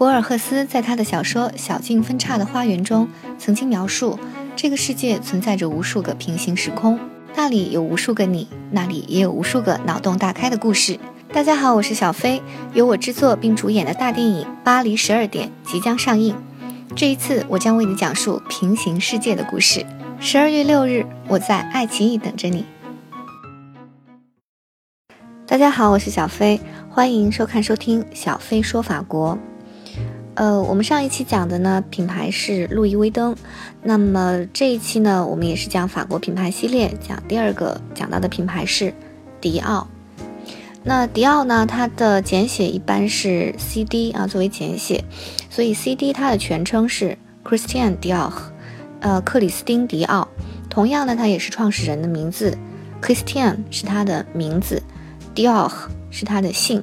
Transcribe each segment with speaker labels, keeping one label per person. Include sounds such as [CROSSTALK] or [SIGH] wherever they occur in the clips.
Speaker 1: 博尔赫斯在他的小说《小径分岔的花园》中，曾经描述这个世界存在着无数个平行时空，那里有无数个你，那里也有无数个脑洞大开的故事。大家好，我是小飞，由我制作并主演的大电影《巴黎十二点》即将上映。这一次，我将为你讲述平行世界的故事。十二月六日，我在爱奇艺等着你。大家好，我是小飞，欢迎收看收听小飞说法国。呃，我们上一期讲的呢，品牌是路易威登。那么这一期呢，我们也是讲法国品牌系列，讲第二个讲到的品牌是迪奥。那迪奥呢，它的简写一般是 CD 啊，作为简写，所以 CD 它的全称是 Christian Dior，呃，克里斯汀迪奥。同样呢，它也是创始人的名字，Christian 是他的名字。Dior 是他的姓，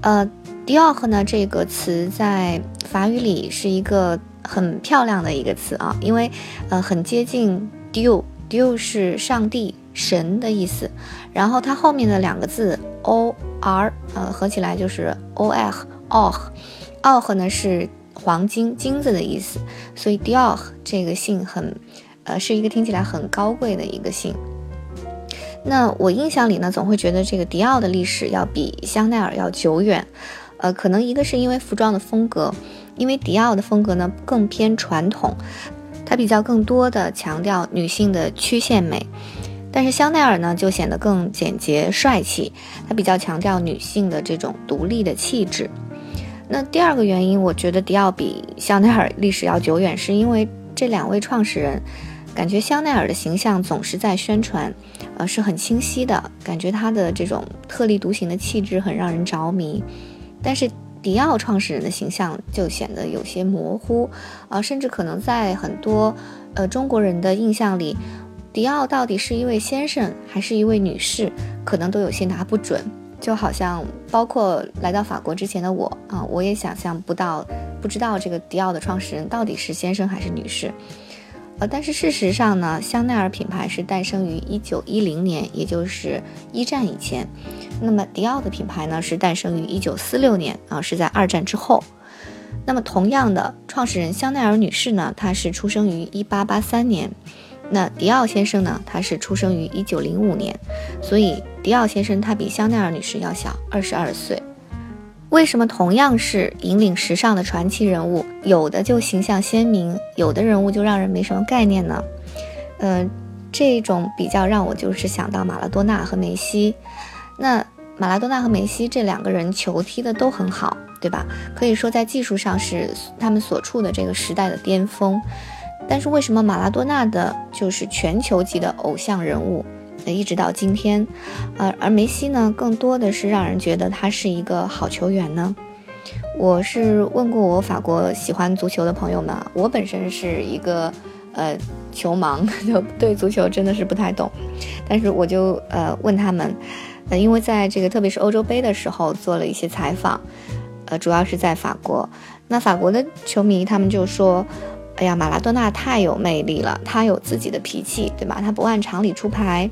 Speaker 1: 呃，Dior 呢这个词在法语里是一个很漂亮的一个词啊，因为呃很接近 Dieu，Dieu 是上帝、神的意思，然后它后面的两个字 O R 呃合起来就是 O H，Or，Or 呢是黄金、金子的意思，所以 Dior 这个姓很呃是一个听起来很高贵的一个姓。那我印象里呢，总会觉得这个迪奥的历史要比香奈儿要久远，呃，可能一个是因为服装的风格，因为迪奥的风格呢更偏传统，它比较更多的强调女性的曲线美，但是香奈儿呢就显得更简洁帅气，它比较强调女性的这种独立的气质。那第二个原因，我觉得迪奥比香奈儿历史要久远，是因为这两位创始人。感觉香奈儿的形象总是在宣传，呃，是很清晰的。感觉它的这种特立独行的气质很让人着迷，但是迪奥创始人的形象就显得有些模糊，啊，甚至可能在很多呃中国人的印象里，迪奥到底是一位先生还是一位女士，可能都有些拿不准。就好像包括来到法国之前的我啊，我也想象不到，不知道这个迪奥的创始人到底是先生还是女士。呃，但是事实上呢，香奈儿品牌是诞生于一九一零年，也就是一战以前。那么迪奥的品牌呢，是诞生于一九四六年，啊，是在二战之后。那么同样的，创始人香奈儿女士呢，她是出生于一八八三年。那迪奥先生呢，他是出生于一九零五年。所以迪奥先生他比香奈儿女士要小二十二岁。为什么同样是引领时尚的传奇人物，有的就形象鲜明，有的人物就让人没什么概念呢？嗯，这种比较让我就是想到马拉多纳和梅西。那马拉多纳和梅西这两个人球踢的都很好，对吧？可以说在技术上是他们所处的这个时代的巅峰。但是为什么马拉多纳的就是全球级的偶像人物？一直到今天，呃，而梅西呢，更多的是让人觉得他是一个好球员呢。我是问过我法国喜欢足球的朋友们，我本身是一个呃球盲，[LAUGHS] 就对足球真的是不太懂。但是我就呃问他们，呃，因为在这个特别是欧洲杯的时候做了一些采访，呃，主要是在法国。那法国的球迷他们就说，哎呀，马拉多纳太有魅力了，他有自己的脾气，对吧？他不按常理出牌。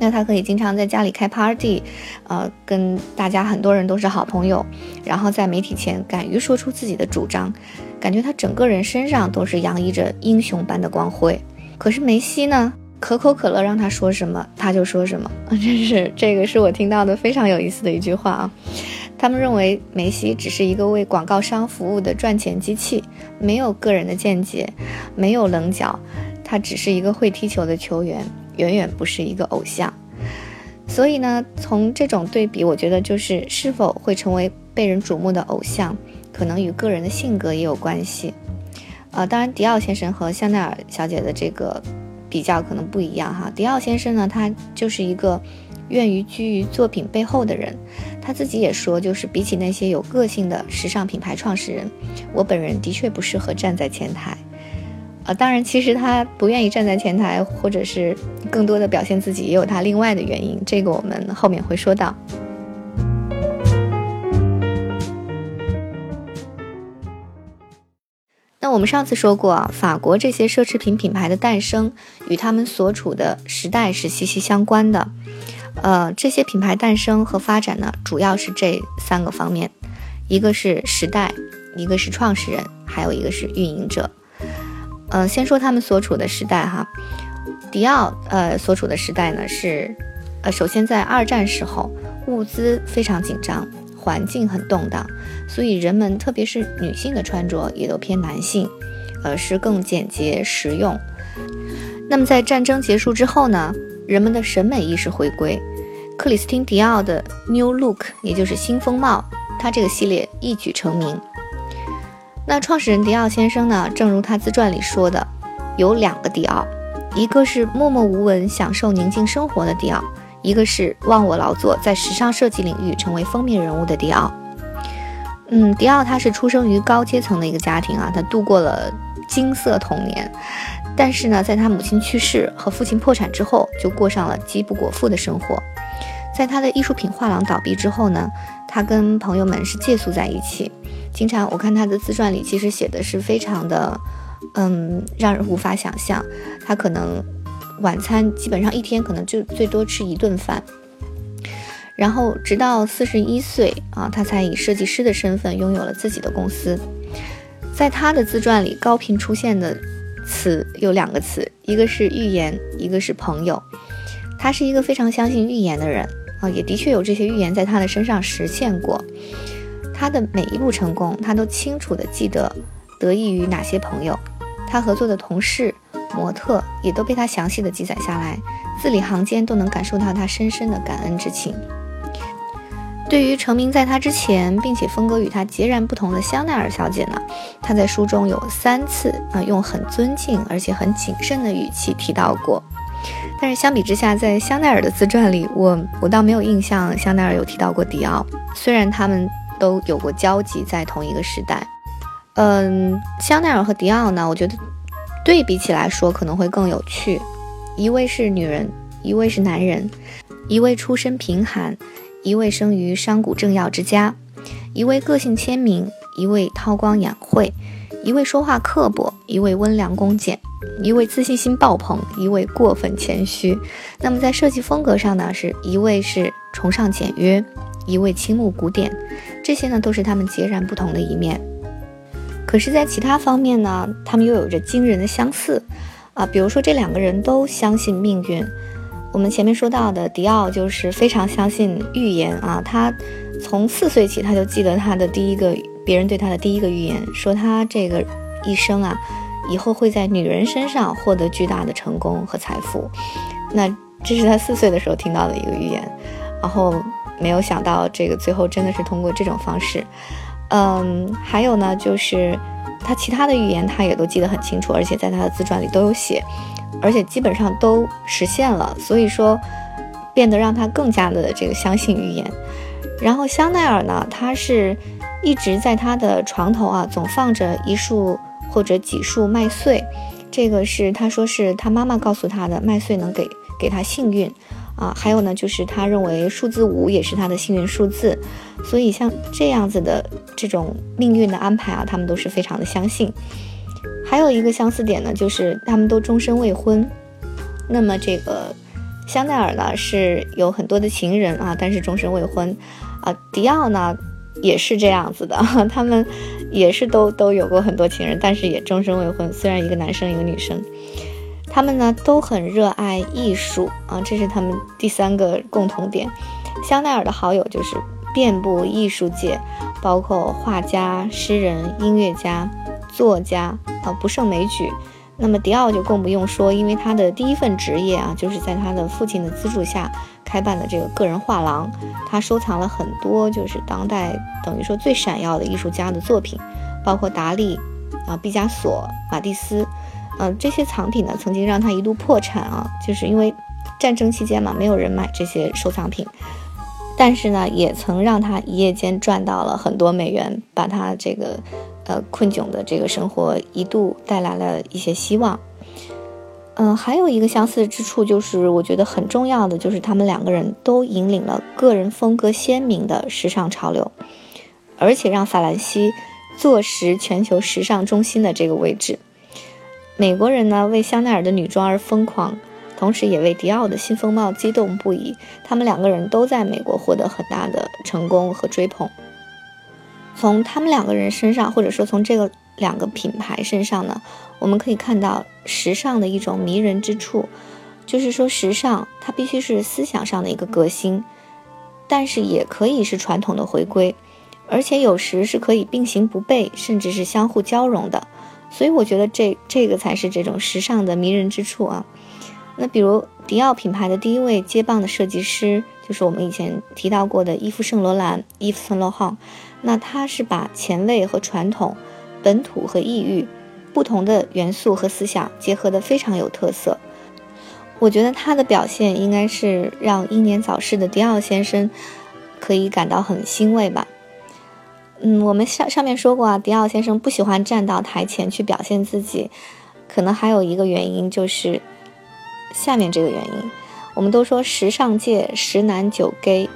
Speaker 1: 那他可以经常在家里开 party，呃，跟大家很多人都是好朋友，然后在媒体前敢于说出自己的主张，感觉他整个人身上都是洋溢着英雄般的光辉。可是梅西呢，可口可乐让他说什么他就说什么，[LAUGHS] 真是这个是我听到的非常有意思的一句话啊。他们认为梅西只是一个为广告商服务的赚钱机器，没有个人的见解，没有棱角，他只是一个会踢球的球员。远远不是一个偶像，所以呢，从这种对比，我觉得就是是否会成为被人瞩目的偶像，可能与个人的性格也有关系。呃，当然，迪奥先生和香奈儿小姐的这个比较可能不一样哈。迪奥先生呢，他就是一个愿于居于作品背后的人，他自己也说，就是比起那些有个性的时尚品牌创始人，我本人的确不适合站在前台。当然，其实他不愿意站在前台，或者是更多的表现自己，也有他另外的原因。这个我们后面会说到。那我们上次说过啊，法国这些奢侈品品牌的诞生与他们所处的时代是息息相关的。呃，这些品牌诞生和发展呢，主要是这三个方面：一个是时代，一个是创始人，还有一个是运营者。呃，先说他们所处的时代哈，迪奥呃所处的时代呢是，呃，首先在二战时候，物资非常紧张，环境很动荡，所以人们特别是女性的穿着也都偏男性，呃，是更简洁实用。那么在战争结束之后呢，人们的审美意识回归，克里斯汀·迪奥的 New Look，也就是新风貌，他这个系列一举成名。那创始人迪奥先生呢？正如他自传里说的，有两个迪奥，一个是默默无闻享受宁静生活的迪奥，一个是忘我劳作在时尚设计领域成为封面人物的迪奥。嗯，迪奥他是出生于高阶层的一个家庭啊，他度过了金色童年，但是呢，在他母亲去世和父亲破产之后，就过上了饥不果腹的生活。在他的艺术品画廊倒闭之后呢，他跟朋友们是借宿在一起。经常我看他的自传里，其实写的是非常的，嗯，让人无法想象。他可能晚餐基本上一天可能就最多吃一顿饭，然后直到四十一岁啊，他才以设计师的身份拥有了自己的公司。在他的自传里，高频出现的词有两个词，一个是预言，一个是朋友。他是一个非常相信预言的人啊，也的确有这些预言在他的身上实现过。他的每一步成功，他都清楚地记得得益于哪些朋友，他合作的同事、模特也都被他详细的记载下来，字里行间都能感受到他深深的感恩之情。对于成名在他之前，并且风格与他截然不同的香奈儿小姐呢，他在书中有三次啊用很尊敬而且很谨慎的语气提到过，但是相比之下，在香奈儿的自传里，我我倒没有印象香奈儿有提到过迪奥，虽然他们。都有过交集，在同一个时代。嗯，香奈儿和迪奥呢，我觉得对比起来说可能会更有趣。一位是女人，一位是男人；一位出身贫寒，一位生于商贾政要之家；一位个性鲜明，一位韬光养晦；一位说话刻薄，一位温良恭俭；一位自信心爆棚，一位过分谦虚。那么在设计风格上呢，是一位是崇尚简约。一位倾慕古典，这些呢都是他们截然不同的一面。可是，在其他方面呢，他们又有着惊人的相似啊。比如说，这两个人都相信命运。我们前面说到的迪奥就是非常相信预言啊，他从四岁起他就记得他的第一个别人对他的第一个预言，说他这个一生啊，以后会在女人身上获得巨大的成功和财富。那这是他四岁的时候听到的一个预言，然后。没有想到这个最后真的是通过这种方式，嗯，还有呢，就是他其他的预言他也都记得很清楚，而且在他的自传里都有写，而且基本上都实现了，所以说变得让他更加的这个相信预言。然后香奈儿呢，他是一直在他的床头啊，总放着一束或者几束麦穗，这个是他说是他妈妈告诉他的，麦穗能给给他幸运。啊，还有呢，就是他认为数字五也是他的幸运数字，所以像这样子的这种命运的安排啊，他们都是非常的相信。还有一个相似点呢，就是他们都终身未婚。那么这个香奈儿呢是有很多的情人啊，但是终身未婚。啊，迪奥呢也是这样子的，[LAUGHS] 他们也是都都有过很多情人，但是也终身未婚。虽然一个男生一个女生。他们呢都很热爱艺术啊，这是他们第三个共同点。香奈儿的好友就是遍布艺术界，包括画家、诗人、音乐家、作家啊，不胜枚举。那么迪奥就更不用说，因为他的第一份职业啊，就是在他的父亲的资助下开办的这个个人画廊，他收藏了很多就是当代等于说最闪耀的艺术家的作品，包括达利啊、毕加索、马蒂斯。嗯，这些藏品呢，曾经让他一度破产啊，就是因为战争期间嘛，没有人买这些收藏品。但是呢，也曾让他一夜间赚到了很多美元，把他这个呃困窘的这个生活一度带来了一些希望。嗯，还有一个相似之处，就是我觉得很重要的，就是他们两个人都引领了个人风格鲜明的时尚潮流，而且让法兰西坐实全球时尚中心的这个位置。美国人呢为香奈儿的女装而疯狂，同时也为迪奥的新风貌激动不已。他们两个人都在美国获得很大的成功和追捧。从他们两个人身上，或者说从这个两个品牌身上呢，我们可以看到时尚的一种迷人之处，就是说时尚它必须是思想上的一个革新，但是也可以是传统的回归，而且有时是可以并行不悖，甚至是相互交融的。所以我觉得这这个才是这种时尚的迷人之处啊。那比如迪奥品牌的第一位接棒的设计师，就是我们以前提到过的伊夫圣罗兰伊夫圣罗汉。那他是把前卫和传统、本土和异域不同的元素和思想结合得非常有特色。我觉得他的表现应该是让英年早逝的迪奥先生可以感到很欣慰吧。嗯，我们上上面说过啊，迪奥先生不喜欢站到台前去表现自己，可能还有一个原因就是下面这个原因。我们都说时尚界十男九 gay，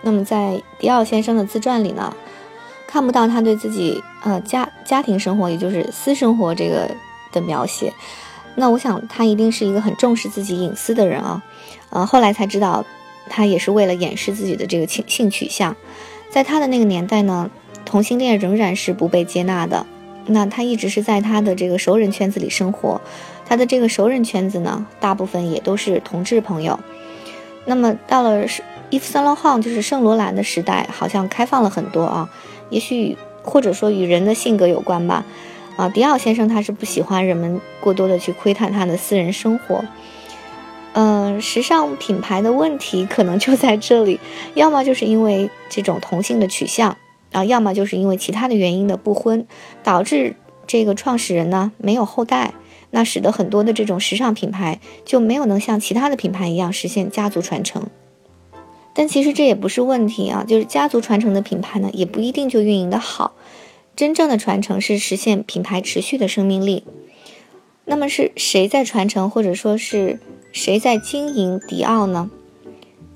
Speaker 1: 那么在迪奥先生的自传里呢，看不到他对自己呃家家庭生活，也就是私生活这个的描写。那我想他一定是一个很重视自己隐私的人啊。呃，后来才知道，他也是为了掩饰自己的这个性性取向。在他的那个年代呢。同性恋仍然是不被接纳的，那他一直是在他的这个熟人圈子里生活，他的这个熟人圈子呢，大部分也都是同志朋友。那么到了伊夫三罗汉，就是圣罗兰的时代，好像开放了很多啊，也许或者说与人的性格有关吧。啊，迪奥先生他是不喜欢人们过多的去窥探他的私人生活。嗯，时尚品牌的问题可能就在这里，要么就是因为这种同性的取向。啊，要么就是因为其他的原因的不婚，导致这个创始人呢没有后代，那使得很多的这种时尚品牌就没有能像其他的品牌一样实现家族传承。但其实这也不是问题啊，就是家族传承的品牌呢也不一定就运营的好。真正的传承是实现品牌持续的生命力。那么是谁在传承，或者说是谁在经营迪奥呢？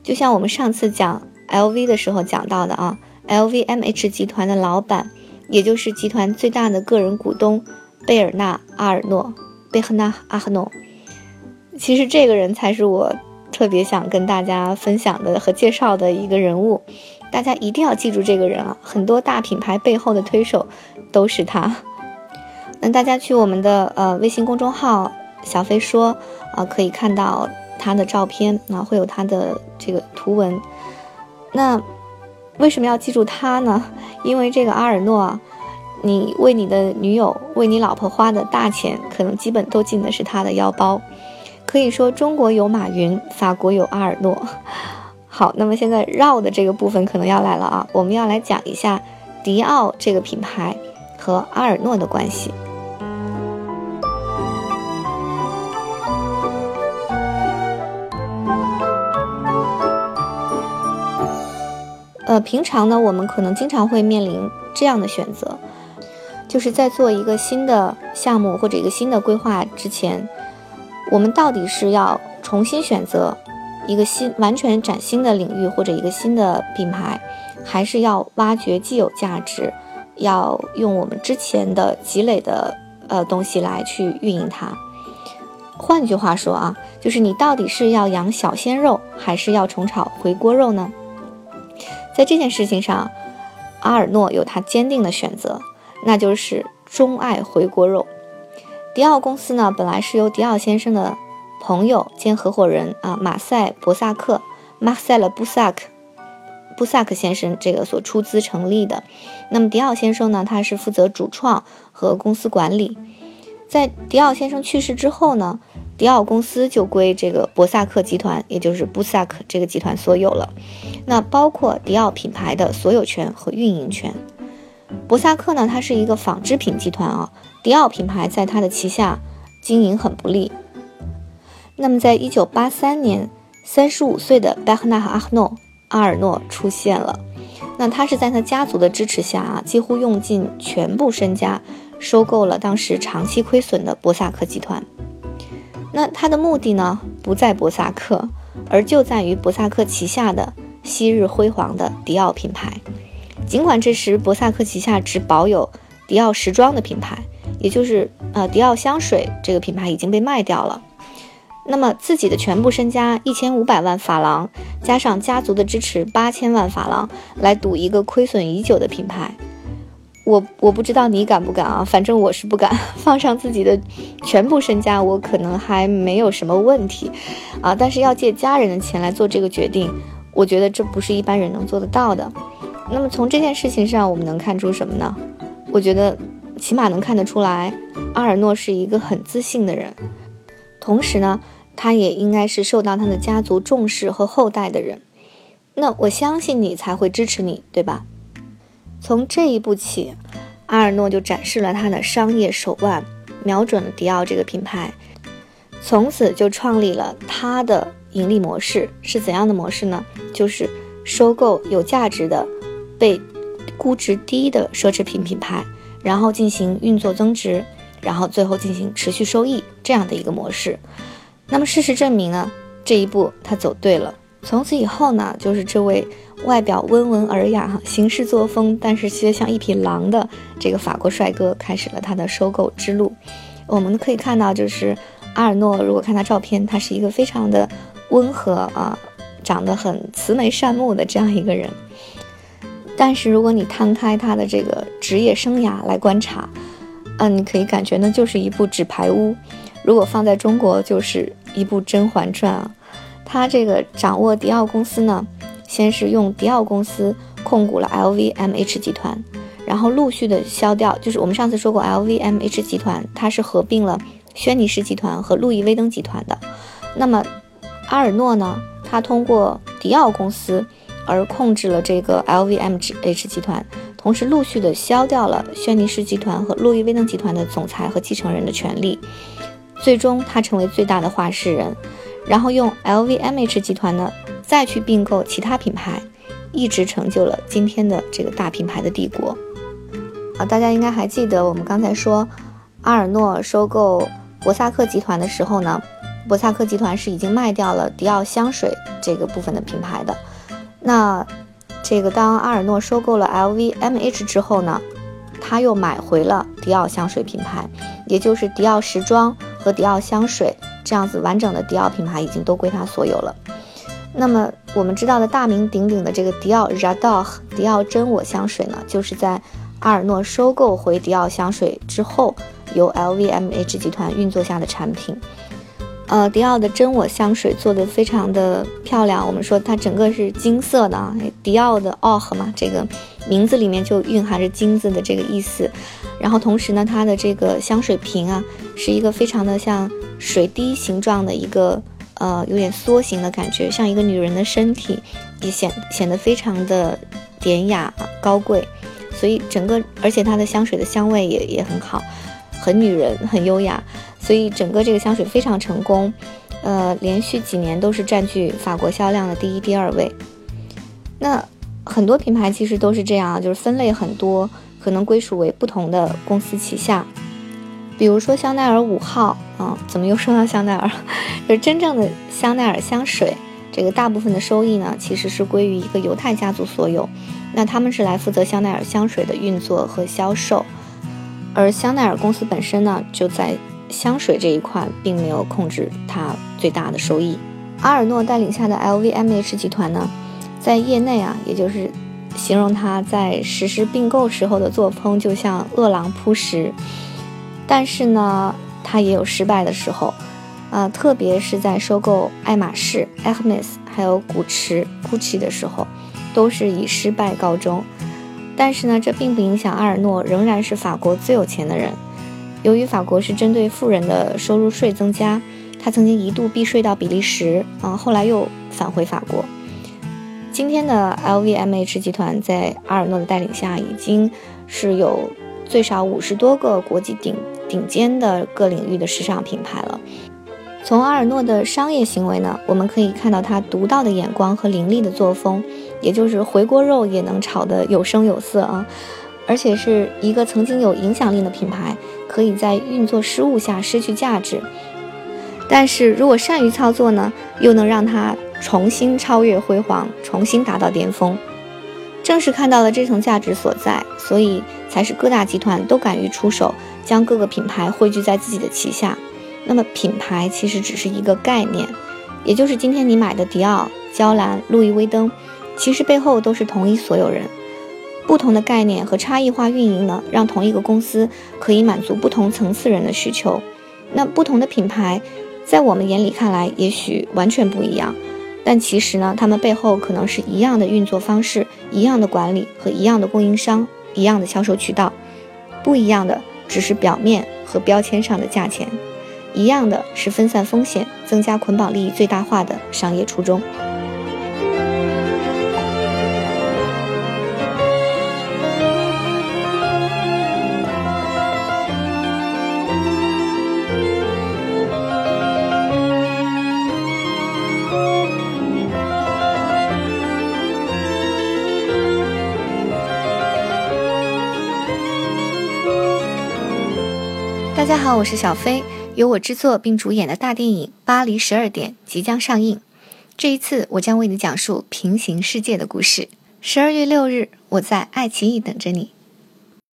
Speaker 1: 就像我们上次讲 LV 的时候讲到的啊。LVMH 集团的老板，也就是集团最大的个人股东贝尔纳阿尔诺贝赫纳阿赫诺。其实这个人才是我特别想跟大家分享的和介绍的一个人物，大家一定要记住这个人啊！很多大品牌背后的推手都是他。[LAUGHS] 那大家去我们的呃微信公众号“小飞说”啊，可以看到他的照片啊，会有他的这个图文。那。为什么要记住他呢？因为这个阿尔诺，你为你的女友、为你老婆花的大钱，可能基本都进的是他的腰包。可以说，中国有马云，法国有阿尔诺。好，那么现在绕的这个部分可能要来了啊，我们要来讲一下迪奥这个品牌和阿尔诺的关系。呃，平常呢，我们可能经常会面临这样的选择，就是在做一个新的项目或者一个新的规划之前，我们到底是要重新选择一个新、完全崭新的领域或者一个新的品牌，还是要挖掘既有价值，要用我们之前的积累的呃东西来去运营它？换句话说啊，就是你到底是要养小鲜肉，还是要重炒回锅肉呢？在这件事情上，阿尔诺有他坚定的选择，那就是钟爱回锅肉。迪奥公司呢，本来是由迪奥先生的朋友兼合伙人啊马赛博萨克马塞勒布萨克布萨克先生这个所出资成立的。那么迪奥先生呢，他是负责主创和公司管理。在迪奥先生去世之后呢？迪奥公司就归这个博萨克集团，也就是布萨克这个集团所有了。那包括迪奥品牌的所有权和运营权。博萨克呢，它是一个纺织品集团啊。迪奥品牌在它的旗下经营很不利。那么，在一九八三年，三十五岁的贝赫纳和阿诺阿尔诺出现了。那他是在他家族的支持下啊，几乎用尽全部身家，收购了当时长期亏损的博萨克集团。那他的目的呢，不在博萨克，而就在于博萨克旗下的昔日辉煌的迪奥品牌。尽管这时博萨克旗下只保有迪奥时装的品牌，也就是呃迪奥香水这个品牌已经被卖掉了。那么自己的全部身家一千五百万法郎，加上家族的支持八千万法郎，来赌一个亏损已久的品牌。我我不知道你敢不敢啊，反正我是不敢 [LAUGHS] 放上自己的全部身家，我可能还没有什么问题，啊，但是要借家人的钱来做这个决定，我觉得这不是一般人能做得到的。那么从这件事情上，我们能看出什么呢？我觉得起码能看得出来，阿尔诺是一个很自信的人，同时呢，他也应该是受到他的家族重视和后代的人。那我相信你才会支持你，对吧？从这一步起，阿尔诺就展示了他的商业手腕，瞄准了迪奥这个品牌，从此就创立了他的盈利模式。是怎样的模式呢？就是收购有价值的、被估值低的奢侈品品牌，然后进行运作增值，然后最后进行持续收益这样的一个模式。那么事实证明呢，这一步他走对了。从此以后呢，就是这位。外表温文尔雅，行事作风，但是却像一匹狼的这个法国帅哥，开始了他的收购之路。我们可以看到，就是阿尔诺，如果看他照片，他是一个非常的温和啊，长得很慈眉善目的这样一个人。但是如果你摊开他的这个职业生涯来观察，嗯，你可以感觉呢，就是一部纸牌屋。如果放在中国，就是一部《甄嬛传》啊。他这个掌握迪奥公司呢。先是用迪奥公司控股了 LVMH 集团，然后陆续的消掉。就是我们上次说过，LVMH 集团它是合并了轩尼诗集团和路易威登集团的。那么阿尔诺呢，他通过迪奥公司而控制了这个 LVMH 集团，同时陆续的消掉了轩尼诗集团和路易威登集团的总裁和继承人的权利，最终他成为最大的话事人，然后用 LVMH 集团呢。再去并购其他品牌，一直成就了今天的这个大品牌的帝国。啊，大家应该还记得我们刚才说，阿尔诺收购博萨克集团的时候呢，博萨克集团是已经卖掉了迪奥香水这个部分的品牌的。那这个当阿尔诺收购了 LVMH 之后呢，他又买回了迪奥香水品牌，也就是迪奥时装和迪奥香水这样子完整的迪奥品牌已经都归他所有了。那么我们知道的大名鼎鼎的这个迪奥 J'adore 迪奥真我香水呢，就是在阿尔诺收购回迪奥香水之后，由 LVMH 集团运作下的产品。呃，迪奥的真我香水做的非常的漂亮，我们说它整个是金色的啊，迪奥的 Or 嘛，这个名字里面就蕴含着金子的这个意思。然后同时呢，它的这个香水瓶啊，是一个非常的像水滴形状的一个。呃，有点梭形的感觉，像一个女人的身体，也显显得非常的典雅高贵，所以整个，而且它的香水的香味也也很好，很女人，很优雅，所以整个这个香水非常成功，呃，连续几年都是占据法国销量的第一、第二位。那很多品牌其实都是这样啊，就是分类很多，可能归属为不同的公司旗下。比如说香奈儿五号啊，怎么又说到香奈儿？[LAUGHS] 就是真正的香奈儿香水，这个大部分的收益呢，其实是归于一个犹太家族所有。那他们是来负责香奈儿香水的运作和销售，而香奈儿公司本身呢，就在香水这一块并没有控制它最大的收益。阿尔诺带领下的 LVMH 集团呢，在业内啊，也就是形容他在实施并购时候的作风，就像饿狼扑食。但是呢，他也有失败的时候，啊，特别是在收购爱马仕 （Hermes） 还有古驰 （Gucci） 的时候，都是以失败告终。但是呢，这并不影响阿尔诺仍然是法国最有钱的人。由于法国是针对富人的收入税增加，他曾经一度避税到比利时，啊，后来又返回法国。今天的 LVMH 集团在阿尔诺的带领下，已经是有最少五十多个国际顶。顶尖的各领域的时尚品牌了。从阿尔诺的商业行为呢，我们可以看到他独到的眼光和凌厉的作风，也就是回锅肉也能炒得有声有色啊！而且是一个曾经有影响力的品牌，可以在运作失误下失去价值，但是如果善于操作呢，又能让它重新超越辉煌，重新达到巅峰。正是看到了这层价值所在，所以才是各大集团都敢于出手。将各个品牌汇聚在自己的旗下，那么品牌其实只是一个概念，也就是今天你买的迪奥、娇兰、路易威登，其实背后都是同一所有人。不同的概念和差异化运营呢，让同一个公司可以满足不同层次人的需求。那不同的品牌，在我们眼里看来，也许完全不一样，但其实呢，他们背后可能是一样的运作方式、一样的管理和一样的供应商、一样的销售渠道，不一样的只是表面和标签上的价钱，一样的是分散风险、增加捆绑利益最大化的商业初衷。大家好，我是小飞，由我制作并主演的大电影《巴黎十二点》即将上映。这一次，我将为你讲述平行世界的故事。十二月六日，我在爱奇艺等着你。